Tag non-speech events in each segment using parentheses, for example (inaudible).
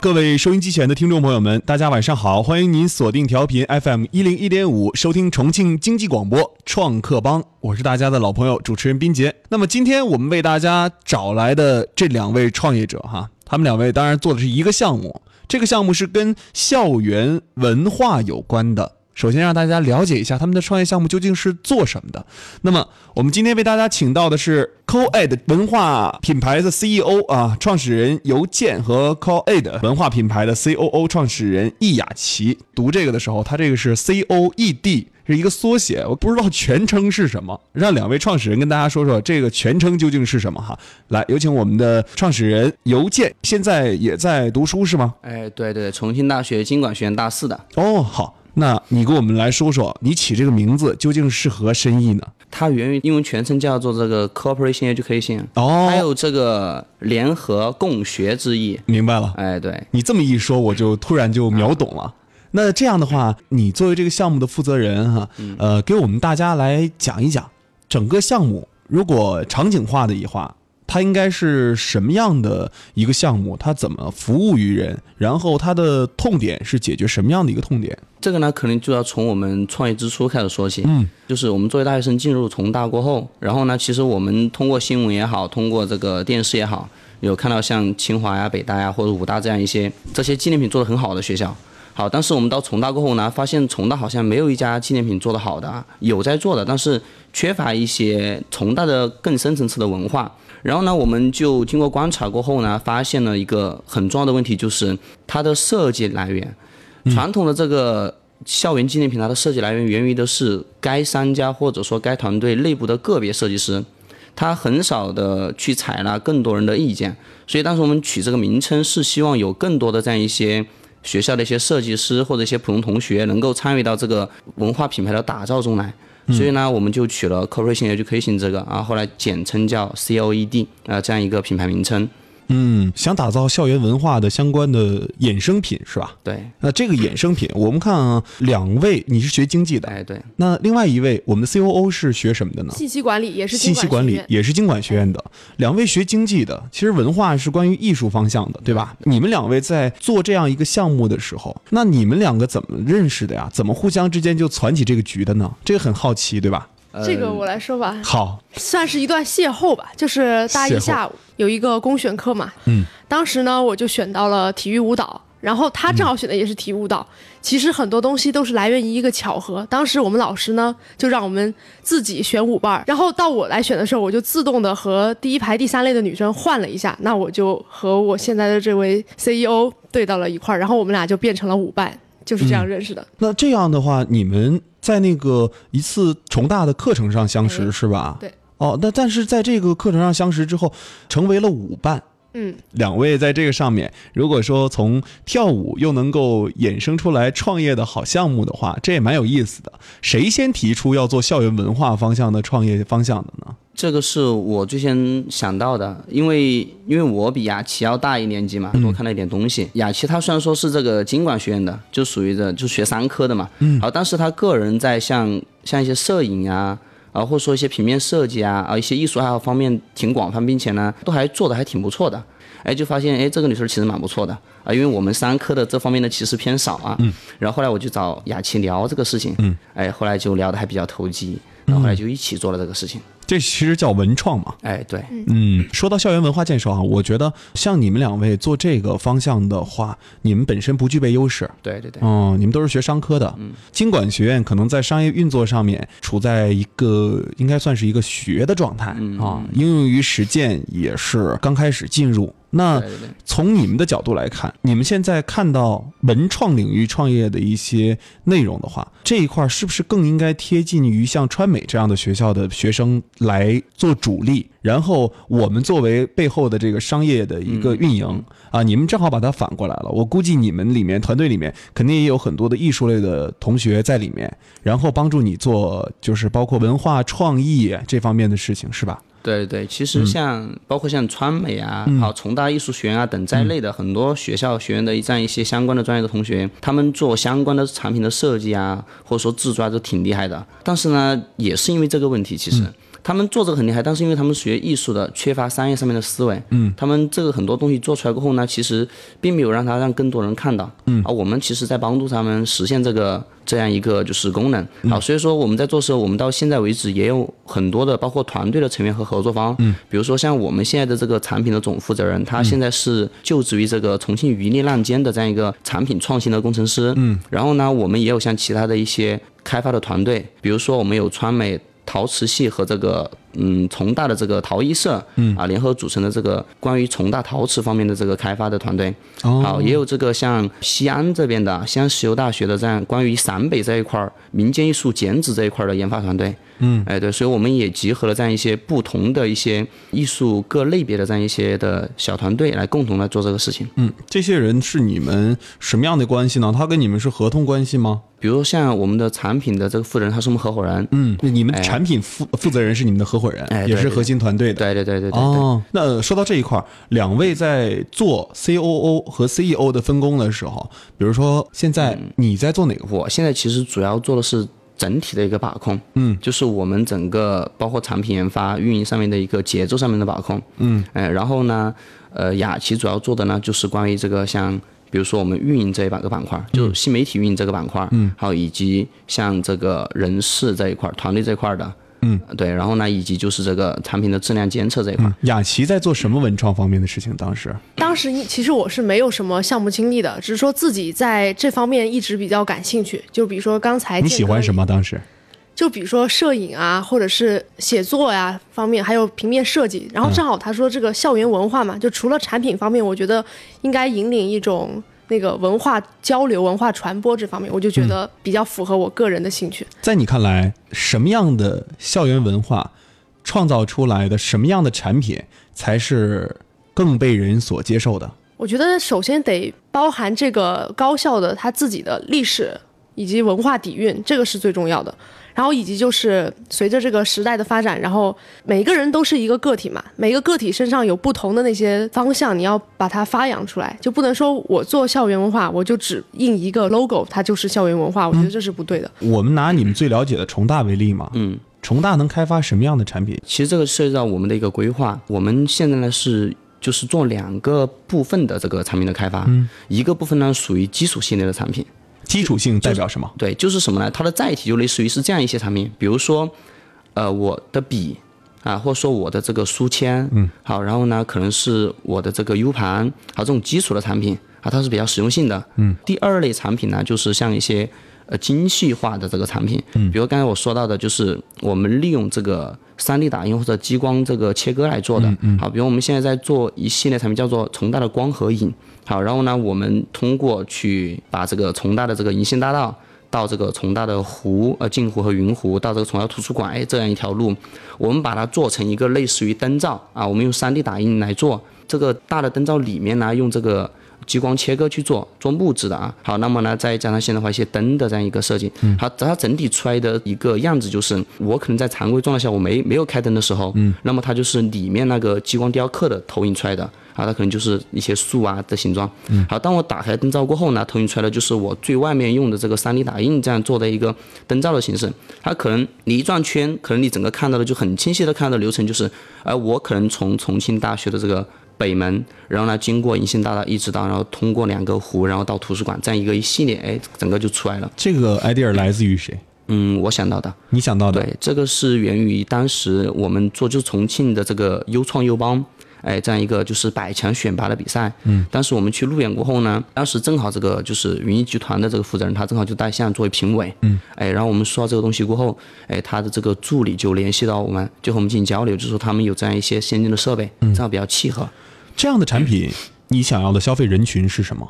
各位收音机前的听众朋友们，大家晚上好！欢迎您锁定调频 FM 一零一点五，收听重庆经济广播创客帮，我是大家的老朋友主持人斌杰。那么今天我们为大家找来的这两位创业者哈，他们两位当然做的是一个项目，这个项目是跟校园文化有关的。首先让大家了解一下他们的创业项目究竟是做什么的。那么我们今天为大家请到的是 CoEd 文化品牌的 CEO 啊，创始人尤健和 CoEd 文化品牌的 COO 创始人易雅琪。读这个的时候，他这个是 COED 是一个缩写，我不知道全称是什么。让两位创始人跟大家说说这个全称究竟是什么哈。来，有请我们的创始人尤健，现在也在读书是吗？哎，对对，重庆大学经管学院大四的。哦，好。那你给我们来说说，你起这个名字究竟是何深意呢？它源于英文全称叫做这个 Cooperation Education，哦，还有这个联合共学之意。明白了，哎，对你这么一说，我就突然就秒懂了。那这样的话，你作为这个项目的负责人哈，呃，给我们大家来讲一讲整个项目，如果场景化的一话。它应该是什么样的一个项目？它怎么服务于人？然后它的痛点是解决什么样的一个痛点？这个呢，可能就要从我们创业之初开始说起。嗯，就是我们作为大学生进入重大过后，然后呢，其实我们通过新闻也好，通过这个电视也好，有看到像清华呀、北大呀或者武大这样一些这些纪念品做得很好的学校。好，但是我们到重大过后呢，发现重大好像没有一家纪念品做得好的，有在做的，但是缺乏一些重大的更深层次的文化。然后呢，我们就经过观察过后呢，发现了一个很重要的问题，就是它的设计来源。传统的这个校园纪念品，它的设计来源源于的是该商家或者说该团队内部的个别设计师，他很少的去采纳更多人的意见。所以当时我们取这个名称，是希望有更多的这样一些学校的一些设计师或者一些普通同学能够参与到这个文化品牌的打造中来。所以呢，我们就取了 Corporation Education 这个啊，后来简称叫 COED 啊，这样一个品牌名称。嗯，想打造校园文化的相关的衍生品是吧？对。那这个衍生品，我们看啊，两位你是学经济的，哎，对。那另外一位，我们的 COO 是学什么的呢？信息管理也是信息管理也是经管学院的。两位学经济的，其实文化是关于艺术方向的，对吧？你们两位在做这样一个项目的时候，那你们两个怎么认识的呀？怎么互相之间就攒起这个局的呢？这个很好奇，对吧？这个我来说吧，好，算是一段邂逅吧。就是大一下午有一个公选课嘛，嗯，当时呢我就选到了体育舞蹈，然后他正好选的也是体育舞蹈。其实很多东西都是来源于一个巧合。当时我们老师呢就让我们自己选舞伴，然后到我来选的时候，我就自动的和第一排第三类的女生换了一下，那我就和我现在的这位 CEO 对到了一块儿，然后我们俩就变成了舞伴，就是这样认识的。那这样的话，你们。在那个一次重大的课程上相识是吧？对。哦，那但是在这个课程上相识之后，成为了舞伴。嗯。两位在这个上面，如果说从跳舞又能够衍生出来创业的好项目的话，这也蛮有意思的。谁先提出要做校园文化方向的创业方向的呢？这个是我最先想到的，因为因为我比雅琪要大一年级嘛，多看了一点东西。雅琪她虽然说是这个经管学院的，就属于这就学商科的嘛，嗯，好，但是他个人在像像一些摄影啊，啊，或者说一些平面设计啊，啊，一些艺术爱好方面挺广泛，并且呢，都还做的还挺不错的。哎，就发现哎，这个女生其实蛮不错的啊，因为我们三科的这方面的其实偏少啊。嗯。然后后来我就找雅琪聊这个事情，嗯，哎，后来就聊的还比较投机，然后后来就一起做了这个事情。这其实叫文创嘛，哎，对，嗯，说到校园文化建设啊，我觉得像你们两位做这个方向的话，你们本身不具备优势，对对对，嗯，你们都是学商科的，嗯，经管学院可能在商业运作上面处在一个应该算是一个学的状态啊，应用于实践也是刚开始进入。那从你们的角度来看，你们现在看到文创领域创业的一些内容的话，这一块是不是更应该贴近于像川美这样的学校的学生来做主力？然后我们作为背后的这个商业的一个运营啊，你们正好把它反过来了。我估计你们里面团队里面肯定也有很多的艺术类的同学在里面，然后帮助你做就是包括文化创意这方面的事情，是吧？对对，其实像包括像川美啊、好重大艺术学院啊等在内的很多学校学院的这样一些相关的专业的同学，他们做相关的产品的设计啊，或者说制作啊，都挺厉害的。但是呢，也是因为这个问题，其实他们做这个很厉害，但是因为他们学艺术的，缺乏商业上面的思维。嗯，他们这个很多东西做出来过后呢，其实并没有让他让更多人看到。嗯，而我们其实在帮助他们实现这个这样一个就是功能。好，所以说我们在做时候，我们到现在为止也有很多的包括团队的成员和合作方。嗯，比如说像我们现在的这个产品的总负责人，他现在是就职于这个重庆余力浪尖的这样一个产品创新的工程师。嗯，然后呢，我们也有像其他的一些开发的团队，比如说我们有川美。陶瓷系和这个嗯重大的这个陶艺社，嗯。啊联合组成的这个关于重大陶瓷方面的这个开发的团队，好也有这个像西安这边的西安石油大学的这样关于陕北这一块民间艺术剪纸这一块的研发团队。嗯，哎，对，所以我们也集合了这样一些不同的一些艺术各类别的这样一些的小团队来共同来做这个事情。嗯，这些人是你们什么样的关系呢？他跟你们是合同关系吗？比如像我们的产品的这个负责人，他是我们合伙人。嗯，你们产品负负责人是你们的合伙人，也是核心团队的。对对对对对。哦，那说到这一块，两位在做 C O O 和 C E O 的分工的时候，比如说现在你在做哪个？我现在其实主要做的是。整体的一个把控，嗯，就是我们整个包括产品研发、运营上面的一个节奏上面的把控，嗯，哎，然后呢，呃，雅琪主要做的呢就是关于这个像，比如说我们运营这一板个板块，就新媒体运营这个板块，嗯，还有以及像这个人事这一块、团队这块的。嗯，对，然后呢，以及就是这个产品的质量监测这一块，雅琪在做什么文创方面的事情？当时，当时其实我是没有什么项目经历的，只是说自己在这方面一直比较感兴趣。就比如说刚才你喜欢什么？当时，就比如说摄影啊，或者是写作呀方面，还有平面设计。然后正好他说这个校园文化嘛，就除了产品方面，我觉得应该引领一种。那个文化交流、文化传播这方面，我就觉得比较符合我个人的兴趣。在你看来，什么样的校园文化创造出来的什么样的产品才是更被人所接受的？我觉得首先得包含这个高校的它自己的历史以及文化底蕴，这个是最重要的。然后以及就是随着这个时代的发展，然后每个人都是一个个体嘛，每个个体身上有不同的那些方向，你要把它发扬出来，就不能说我做校园文化，我就只印一个 logo，它就是校园文化，我觉得这是不对的。我们拿你们最了解的重大为例嘛，嗯，重大能开发什么样的产品？其实这个涉及到我们的一个规划，我们现在呢是就是做两个部分的这个产品的开发，嗯，一个部分呢属于基础系列的产品。基础性代表什么？对，就是什么呢？它的载体就类似于是这样一些产品，比如说，呃，我的笔啊，或者说我的这个书签，嗯，好，然后呢，可能是我的这个 U 盘，好，这种基础的产品啊，它是比较实用性的。嗯。第二类产品呢，就是像一些呃精细化的这个产品，嗯，比如刚才我说到的，就是我们利用这个 3D 打印或者激光这个切割来做的，嗯，好，比如我们现在在做一系列产品，叫做重大的光合影。好，然后呢，我们通过去把这个重大的这个银杏大道到这个重大的湖，呃，镜湖和云湖到这个重大图书馆，哎，这样一条路，我们把它做成一个类似于灯罩啊，我们用 3D 打印来做这个大的灯罩里面呢，用这个。激光切割去做做木质的啊，好，那么呢，再加上现代化一些灯的这样一个设计，好，它整体出来的一个样子就是，我可能在常规状态下我没没有开灯的时候，嗯，那么它就是里面那个激光雕刻的投影出来的，啊，它可能就是一些树啊的形状，嗯，好，当我打开灯罩过后呢，投影出来的就是我最外面用的这个 3D 打印这样做的一个灯罩的形式，它可能你一转圈，可能你整个看到的就很清晰的看到流程就是，呃，我可能从重庆大学的这个。北门，然后呢，经过银杏大道一直到，然后通过两个湖，然后到图书馆，这样一个一系列，哎，整个就出来了。这个 idea 来自于谁？嗯，我想到的。你想到的？对，这个是源于当时我们做就重庆的这个优创优邦，哎，这样一个就是百强选拔的比赛。嗯。当时我们去路演过后呢，当时正好这个就是云艺集团的这个负责人，他正好就带项作为评委。嗯。哎，然后我们说到这个东西过后，哎，他的这个助理就联系到我们，就和我们进行交流，就说他们有这样一些先进的设备，正好比较契合。这样的产品，你想要的消费人群是什么？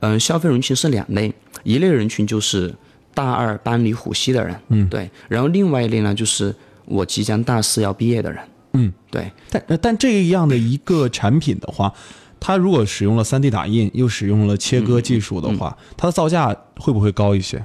嗯，消费人群是两类，一类人群就是大二班里虎溪的人，嗯，对，然后另外一类呢，就是我即将大四要毕业的人，嗯，对。但但这样的一个产品的话，它如果使用了 3D 打印，又使用了切割技术的话，它的造价会不会高一些？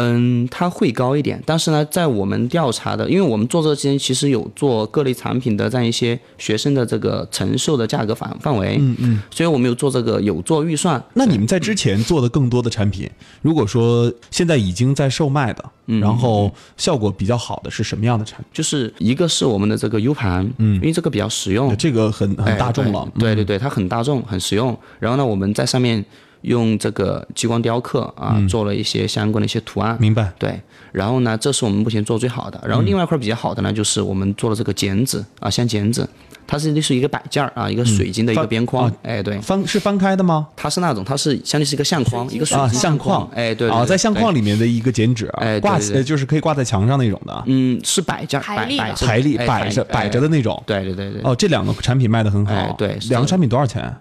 嗯，它会高一点，但是呢，在我们调查的，因为我们做这个之前其实有做各类产品的这样一些学生的这个承受的价格范范围，嗯嗯，所以我们有做这个有做预算。那你们在之前做的更多的产品，如果说现在已经在售卖的，然后效果比较好的是什么样的产品？就是一个是我们的这个 U 盘，嗯，因为这个比较实用，这个很很大众了，对对对，它很大众，很实用。然后呢，我们在上面。用这个激光雕刻啊，做了一些相关的一些图案。明白。对，然后呢，这是我们目前做最好的。然后另外一块比较好的呢，就是我们做了这个剪纸啊，像剪纸，它是类似于一个摆件儿啊，一个水晶的一个边框。哎，对。翻是翻开的吗？它是那种，它是相当于是一个相框，一个水晶相框。哎，对。啊，在相框里面的一个剪纸，哎，挂起来就是可以挂在墙上那种的。嗯，是摆件儿，摆摆台历摆着摆着的那种。对对对对。哦，这两个产品卖的很好。对。两个产品多少钱？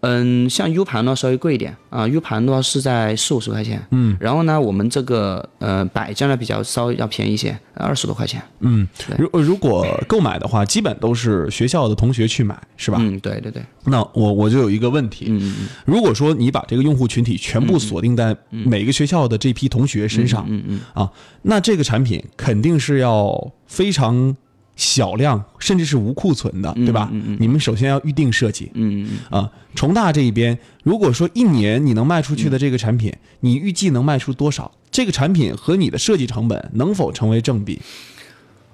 嗯，像 U 盘呢稍微贵一点啊，U 盘的话是在四五十块钱。嗯，然后呢，我们这个呃摆件呢比较稍微要便宜一些，二十多块钱。嗯，如如果购买的话，基本都是学校的同学去买，是吧？嗯，对对对。那我我就有一个问题，嗯嗯如果说你把这个用户群体全部锁定在每个学校的这批同学身上，嗯嗯啊，那这个产品肯定是要非常。小量甚至是无库存的，对吧？你们首先要预定设计。嗯嗯啊，重大这一边，如果说一年你能卖出去的这个产品，你预计能卖出多少？这个产品和你的设计成本能否成为正比？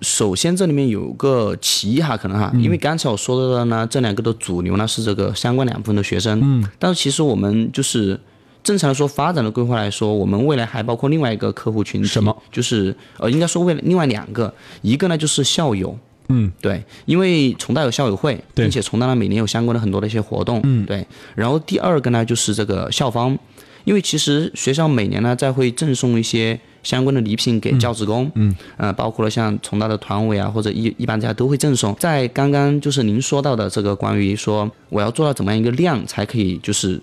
首先，这里面有个歧义哈，可能哈，因为刚才我说的呢，这两个的主流呢是这个相关两部分的学生。嗯，但是其实我们就是。正常来说，发展的规划来说，我们未来还包括另外一个客户群体，什么？就是呃，应该说未来另外两个，一个呢就是校友，嗯，对，因为重大有校友会，并且重大呢每年有相关的很多的一些活动，嗯，对。然后第二个呢就是这个校方，因为其实学校每年呢在会赠送一些相关的礼品给教职工，嗯，呃，包括了像重大的团委啊或者一一般家都会赠送。在刚刚就是您说到的这个关于说我要做到怎么样一个量才可以就是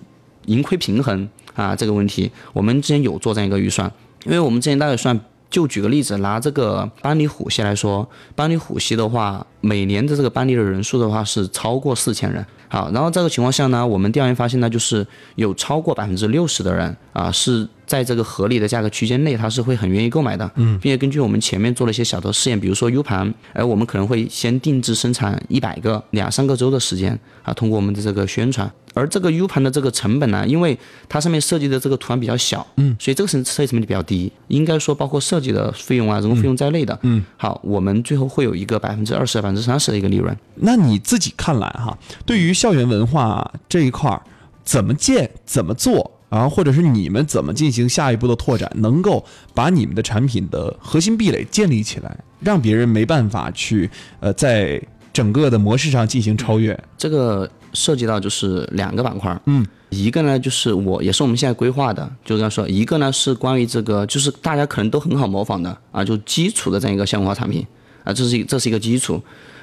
盈亏平衡。啊，这个问题我们之前有做这样一个预算，因为我们之前大概算，就举个例子，拿这个班里虎系来说，班里虎系的话，每年的这个班里的人数的话是超过四千人。好，然后这个情况下呢，我们调研发现呢，就是有超过百分之六十的人啊是在这个合理的价格区间内，他是会很愿意购买的。嗯，并且根据我们前面做了一些小的试验，比如说 U 盘，哎，我们可能会先定制生产一百个，两三个周的时间啊，通过我们的这个宣传。而这个 U 盘的这个成本呢，因为它上面设计的这个图案比较小，嗯，所以这个设设计成本就比较低。应该说，包括设计的费用啊、人工费用在内的，嗯，好，我们最后会有一个百分之二十、百分之三十的一个利润。那你自己看来哈，对于校园文化这一块儿，怎么建、怎么做啊，或者是你们怎么进行下一步的拓展，能够把你们的产品的核心壁垒建立起来，让别人没办法去呃在整个的模式上进行超越？这个。涉及到就是两个板块，嗯，一个呢就是我也是我们现在规划的，就这样说，一个呢是关于这个，就是大家可能都很好模仿的啊，就基础的这样一个项目化产品啊，这是一这是一个基础，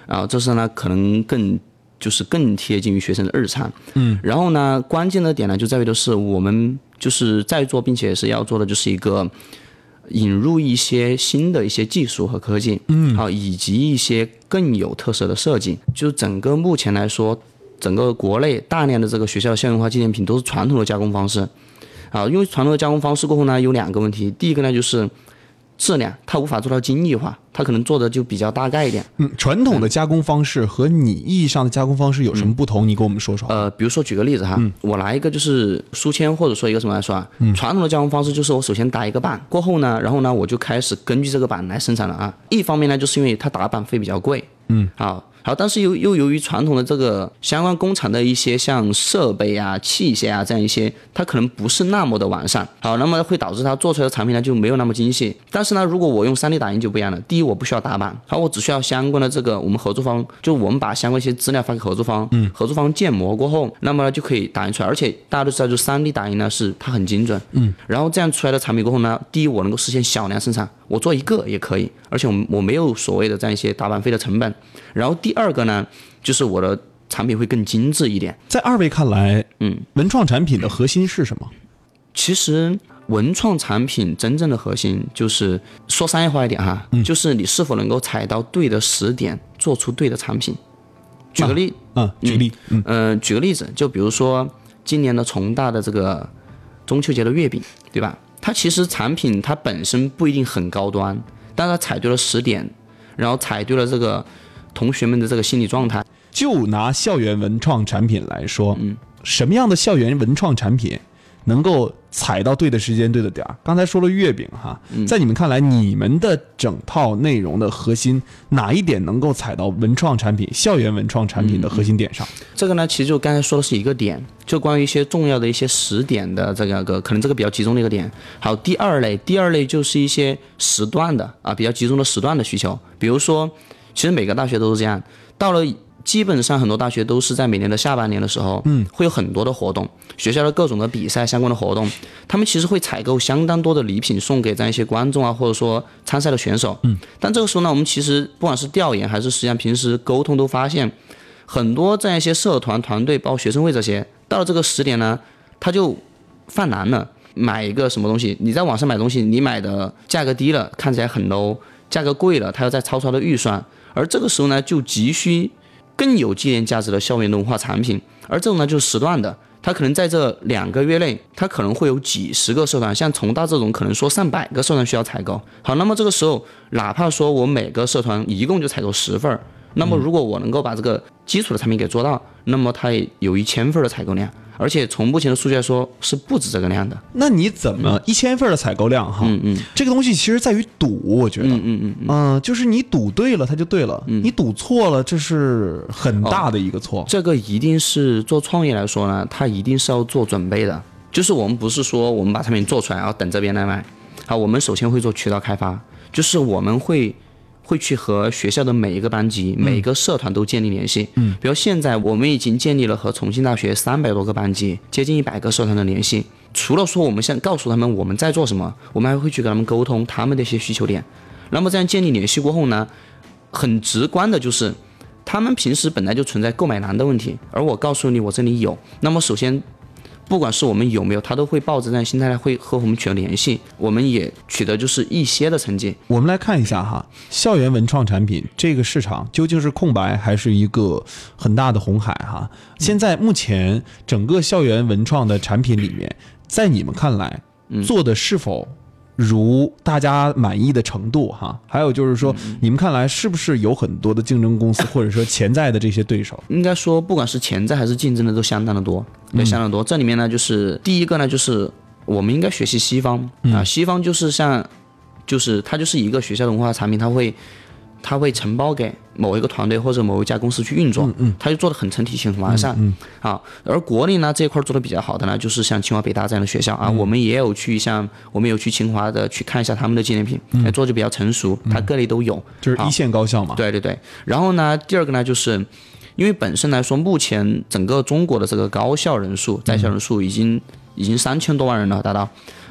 啊，这是呢可能更就是更贴近于学生的日常，嗯，然后呢关键的点呢就在于的是我们就是在做，并且是要做的就是一个引入一些新的一些技术和科技，嗯，好，以及一些更有特色的设计，就整个目前来说。整个国内大量的这个学校校园化纪念品都是传统的加工方式，啊，因为传统的加工方式过后呢，有两个问题，第一个呢就是质量，它无法做到精益化，它可能做的就比较大概一点。嗯，传统的加工方式和你意义上的加工方式有什么不同？你跟我们说说。呃，比如说举个例子哈，我拿一个就是书签或者说一个什么来说啊，传统的加工方式就是我首先打一个板，过后呢，然后呢我就开始根据这个板来生产了啊。一方面呢，就是因为它打板费比较贵，嗯，好。好，但是又又由于传统的这个相关工厂的一些像设备啊、器械啊这样一些，它可能不是那么的完善。好，那么会导致它做出来的产品呢就没有那么精细。但是呢，如果我用 3D 打印就不一样了。第一，我不需要打板，好，我只需要相关的这个我们合作方，就我们把相关一些资料发给合作方，嗯，合作方建模过后，那么呢就可以打印出来。而且大家都知道，就 3D 打印呢是它很精准，嗯，然后这样出来的产品过后呢，第一我能够实现小量生产，我做一个也可以，而且我我没有所谓的这样一些打版费的成本。然后第二个呢。就是我的产品会更精致一点。在二位看来，嗯，文创产品的核心是什么？其实文创产品真正的核心就是说商业化一点哈，就是你是否能够踩到对的时点，做出对的产品。举个例，嗯，举例，嗯，举个例子，就比如说今年的重大的这个中秋节的月饼，对吧？它其实产品它本身不一定很高端，但它踩对了时点，然后踩对了这个同学们的这个心理状态。就拿校园文创产品来说，嗯，什么样的校园文创产品能够踩到对的时间、对的点儿？刚才说了月饼哈，在你们看来，你们的整套内容的核心哪一点能够踩到文创产品、校园文创产品的核心点上？这个呢，其实就刚才说的是一个点，就关于一些重要的一些时点的这个个，可能这个比较集中的一个点。好，第二类，第二类就是一些时段的啊，比较集中的时段的需求，比如说，其实每个大学都是这样，到了。基本上很多大学都是在每年的下半年的时候，嗯，会有很多的活动，学校的各种的比赛相关的活动，他们其实会采购相当多的礼品送给这样一些观众啊，或者说参赛的选手，嗯，但这个时候呢，我们其实不管是调研还是实际上平时沟通都发现，很多这样一些社团团队，包括学生会这些，到了这个时点呢，他就犯难了，买一个什么东西，你在网上买东西，你买的价格低了，看起来很 low，价格贵了，他要再超出他的预算，而这个时候呢，就急需。更有纪念价值的校园文化产品，而这种呢就是时段的，它可能在这两个月内，它可能会有几十个社团，像重大这种可能说上百个社团需要采购。好，那么这个时候，哪怕说我每个社团一共就采购十份儿，那么如果我能够把这个基础的产品给做到，那么它也有一千份的采购量。而且从目前的数据来说，是不止这个量的。那你怎么一千份的采购量哈？嗯嗯，这个东西其实在于赌，我觉得。嗯嗯嗯嗯。就是你赌对了，它就对了；你赌错了，这是很大的一个错。这个一定是做创业来说呢，它一定是要做准备的。就是我们不是说我们把产品做出来，然后等这边来买。好，我们首先会做渠道开发，就是我们会。会去和学校的每一个班级、每一个社团都建立联系。嗯，比如现在我们已经建立了和重庆大学三百多个班级、接近一百个社团的联系。除了说我们先告诉他们我们在做什么，我们还会去跟他们沟通他们的一些需求点。那么这样建立联系过后呢，很直观的就是，他们平时本来就存在购买难的问题，而我告诉你我这里有。那么首先。不管是我们有没有，他都会抱着这样心态来会和我们取得联系，我们也取得就是一些的成绩。我们来看一下哈，校园文创产品这个市场究竟是空白还是一个很大的红海哈？现在目前整个校园文创的产品里面，在你们看来做的是否？如大家满意的程度哈，还有就是说，你们看来是不是有很多的竞争公司，或者说潜在的这些对手？应该说，不管是潜在还是竞争的，都相当的多，对，相当多。这里面呢，就是第一个呢，就是我们应该学习西方啊，西方就是像，就是它就是一个学校的文化产品，它会。他会承包给某一个团队或者某一家公司去运作，他就做的很成体系、很完善。啊，而国内呢这一块做的比较好的呢，就是像清华、北大这样的学校啊，我们也有去像我们有去清华的去看一下他们的纪念品，做的比较成熟，它各类都有，就是一线高校嘛。对对对。然后呢，第二个呢，就是因为本身来说，目前整个中国的这个高校人数在校人数已经已经三千多万人了，达到。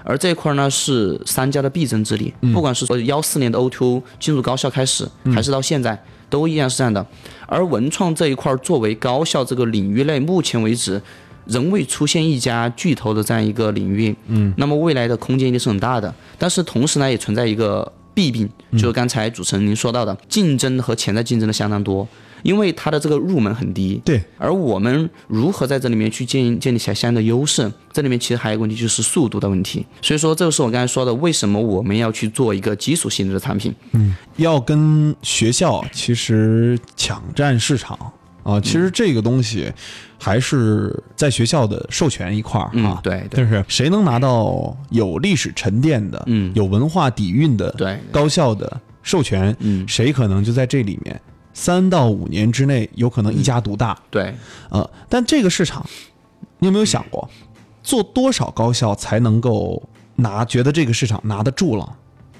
而这一块呢是三家的必争之地，不管是说幺四年的 O2O 进入高校开始，还是到现在，都依然是这样的。而文创这一块作为高校这个领域内，目前为止仍未出现一家巨头的这样一个领域，嗯，那么未来的空间一定是很大的。但是同时呢，也存在一个弊病，就是刚才主持人您说到的，竞争和潜在竞争的相当多。因为它的这个入门很低，对，而我们如何在这里面去建建立起来相应的优势？这里面其实还有一个问题，就是速度的问题。所以说，这个是我刚才说的，为什么我们要去做一个基础性质的产品？嗯，要跟学校其实抢占市场啊。其实这个东西还是在学校的授权一块儿啊。对，就是谁能拿到有历史沉淀的、嗯，有文化底蕴的对高校的授权，嗯，谁可能就在这里面。三到五年之内有可能一家独大，对，呃，但这个市场，你有没有想过，做多少高校才能够拿？觉得这个市场拿得住了？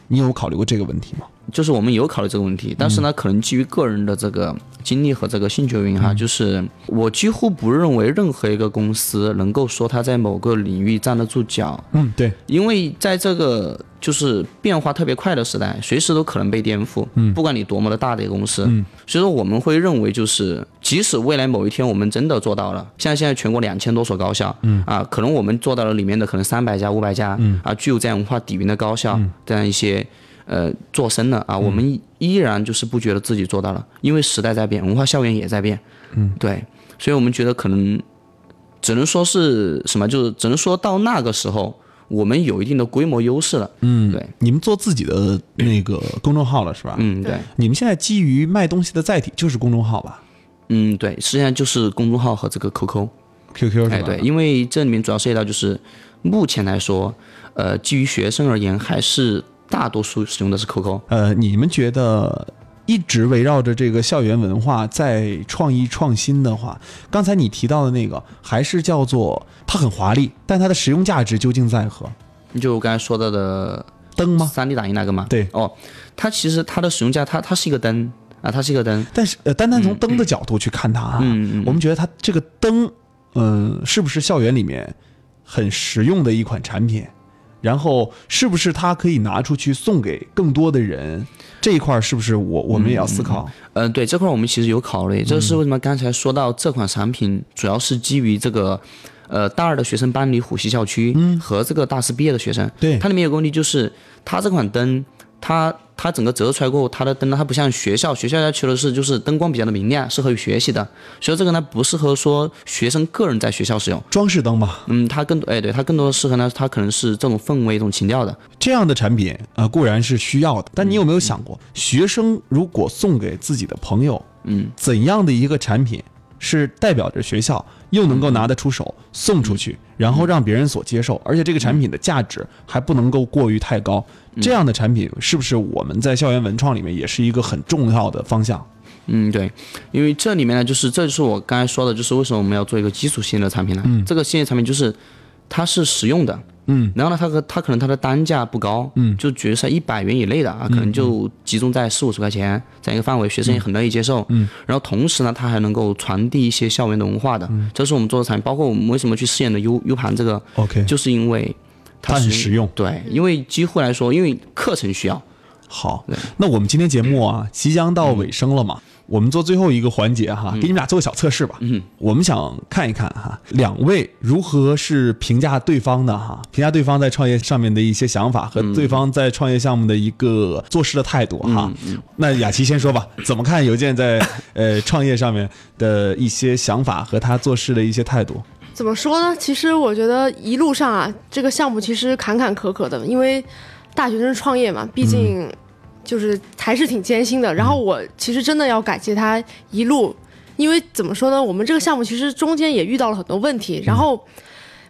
你有考虑过这个问题吗？就是我们有考虑这个问题，但是呢，可能基于个人的这个经历和这个兴趣原因哈，就是我几乎不认为任何一个公司能够说它在某个领域站得住脚。嗯，对，因为在这个就是变化特别快的时代，随时都可能被颠覆。嗯，不管你多么的大的一个公司，嗯，所以说我们会认为，就是即使未来某一天我们真的做到了，像现在全国两千多所高校，嗯。啊，可能我们做到了里面的可能三百家、五百家，嗯。啊，具有这样文化底蕴的高校，这样一些。呃，做深了啊，我们依然就是不觉得自己做到了，因为时代在变，文化校园也在变，嗯，对，所以我们觉得可能只能说是什么，就是只能说到那个时候，我们有一定的规模优势了。嗯，对，你们做自己的那个公众号了是吧？嗯，对。你们现在基于卖东西的载体就是公众号吧？嗯，对，实际上就是公众号和这个 QQ，QQ 是吧？哎，对，因为这里面主要涉及到就是目前来说，呃，基于学生而言，还是大多数使用的是 QQ。呃，你们觉得一直围绕着这个校园文化在创意创新的话，刚才你提到的那个还是叫做它很华丽，但它的实用价值究竟在何？就我刚才说到的灯吗？三 D 打印那个吗？对，哦，它其实它的使用价，它它是一个灯。啊，它是一个灯，但是呃，单单从灯的角度去看它啊，我们觉得它这个灯，嗯，是不是校园里面很实用的一款产品？然后是不是它可以拿出去送给更多的人？这一块是不是我我们也要思考？嗯，对，这块我们其实有考虑。这是为什么刚才说到这款产品主要是基于这个呃大二的学生搬离虎溪校区和这个大四毕业的学生。对，它里面有个问题就是它这款灯。它它整个折出来过后，它的灯呢，它不像学校，学校要求的是就是灯光比较的明亮，适合于学习的。所以这个呢，不适合说学生个人在学校使用装饰灯嘛。嗯，它更哎，对，它更多的适合呢，它可能是这种氛围、一种情调的这样的产品啊，固然是需要的。但你有没有想过，学生如果送给自己的朋友，嗯，怎样的一个产品是代表着学校，又能够拿得出手送出去，然后让别人所接受，而且这个产品的价值还不能够过于太高。这样的产品是不是我们在校园文创里面也是一个很重要的方向？嗯，对，因为这里面呢，就是这就是我刚才说的，就是为什么我们要做一个基础性的产品呢？嗯，这个系列产品就是它是实用的，嗯，然后呢，它和它可能它的单价不高，嗯，就觉得在一百元以内的啊，可能就集中在四五十块钱这样一个范围，学生也很乐意接受，嗯，然后同时呢，它还能够传递一些校园的文化的，这是我们做的产品，包括我们为什么去试验的 U U 盘这个，OK，就是因为。它很实用，对，因为几乎来说，因为课程需要。好，那我们今天节目啊，即将到尾声了嘛，我们做最后一个环节哈，给你们俩做个小测试吧。嗯，我们想看一看哈，两位如何是评价对方的哈，评价对方在创业上面的一些想法和对方在创业项目的一个做事的态度哈。那雅琪先说吧，怎么看邮件在 (laughs) 呃创业上面的一些想法和他做事的一些态度？怎么说呢？其实我觉得一路上啊，这个项目其实坎坎坷坷的，因为大学生创业嘛，毕竟就是还是挺艰辛的。然后我其实真的要感谢他一路，因为怎么说呢？我们这个项目其实中间也遇到了很多问题，然后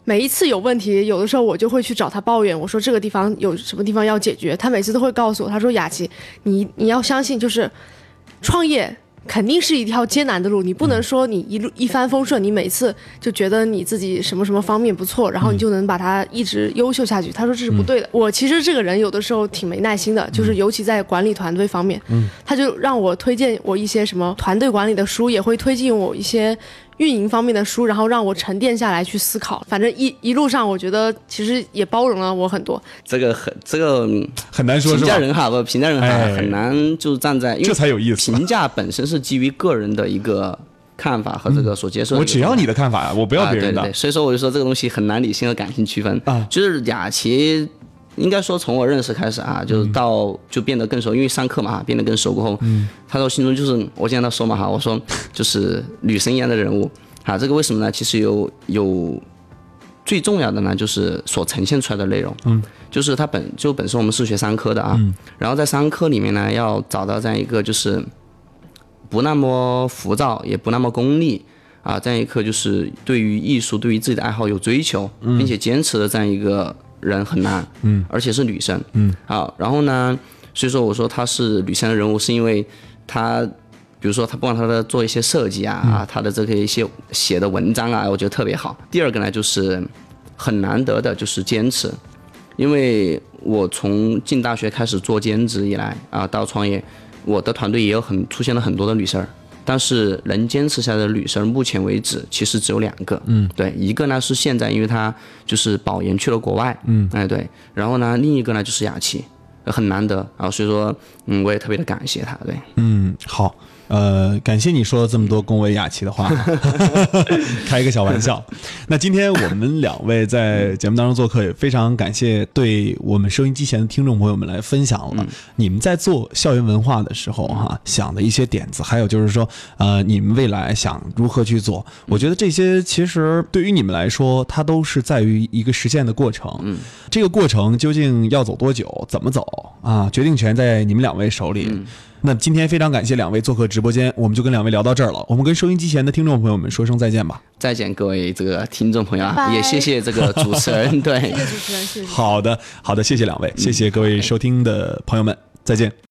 每一次有问题，有的时候我就会去找他抱怨，我说这个地方有什么地方要解决，他每次都会告诉我，他说雅琪，你你要相信，就是创业。肯定是一条艰难的路，你不能说你一路一帆风顺，你每次就觉得你自己什么什么方面不错，然后你就能把它一直优秀下去。他说这是不对的。我其实这个人有的时候挺没耐心的，就是尤其在管理团队方面，他就让我推荐我一些什么团队管理的书，也会推荐我一些。运营方面的书，然后让我沉淀下来去思考。反正一一路上，我觉得其实也包容了我很多。这个很这个很难说评价人哈，不评价人哈，很难就站在这才有意思。评价本身是基于个人的一个看法和这个所接受。我只要你的看法呀，我不要别人的。对对，所以说我就说这个东西很难理性和感性区分啊。就是雅琪。应该说，从我认识开始啊，就是到就变得更熟，因为上课嘛，变得更熟过后，嗯。他说心中就是我经常说嘛哈，我说就是女神一样的人物。啊，这个为什么呢？其实有有最重要的呢，就是所呈现出来的内容，嗯，就是他本就本身我们是学商科的啊，嗯。然后在商科里面呢，要找到这样一个就是不那么浮躁，也不那么功利啊，这样一个就是对于艺术、对于自己的爱好有追求，并且坚持的这样一个。人很难，嗯，而且是女生，嗯，好，然后呢，所以说我说她是女生的人物，是因为她，比如说她不管她的做一些设计啊，啊，她的这个一些写的文章啊，我觉得特别好。第二个呢，就是很难得的就是坚持，因为我从进大学开始做兼职以来啊，到创业，我的团队也有很出现了很多的女生。但是能坚持下来的女生，目前为止其实只有两个。嗯，对，一个呢是现在，因为她就是保研去了国外。嗯，哎对，然后呢，另一个呢就是雅琪，很难得啊，所以说，嗯，我也特别的感谢她。对，嗯，好，呃，感谢你说了这么多恭维雅琪的话，(laughs) 开一个小玩笑。那今天我们两位在节目当中做客，也非常感谢对我们收音机前的听众朋友们来分享了你们在做校园文化的时候哈想的一些点子，还有就是说呃你们未来想如何去做。我觉得这些其实对于你们来说，它都是在于一个实现的过程。嗯，这个过程究竟要走多久，怎么走啊？决定权在你们两位手里。那今天非常感谢两位做客直播间，我们就跟两位聊到这儿了。我们跟收音机前的听众朋友们说声再见吧。再见，各位这个听众朋友啊，也谢谢这个主持人。对，谢谢主持人，谢谢。好的，好的，谢谢两位，谢谢各位收听的朋友们，再见。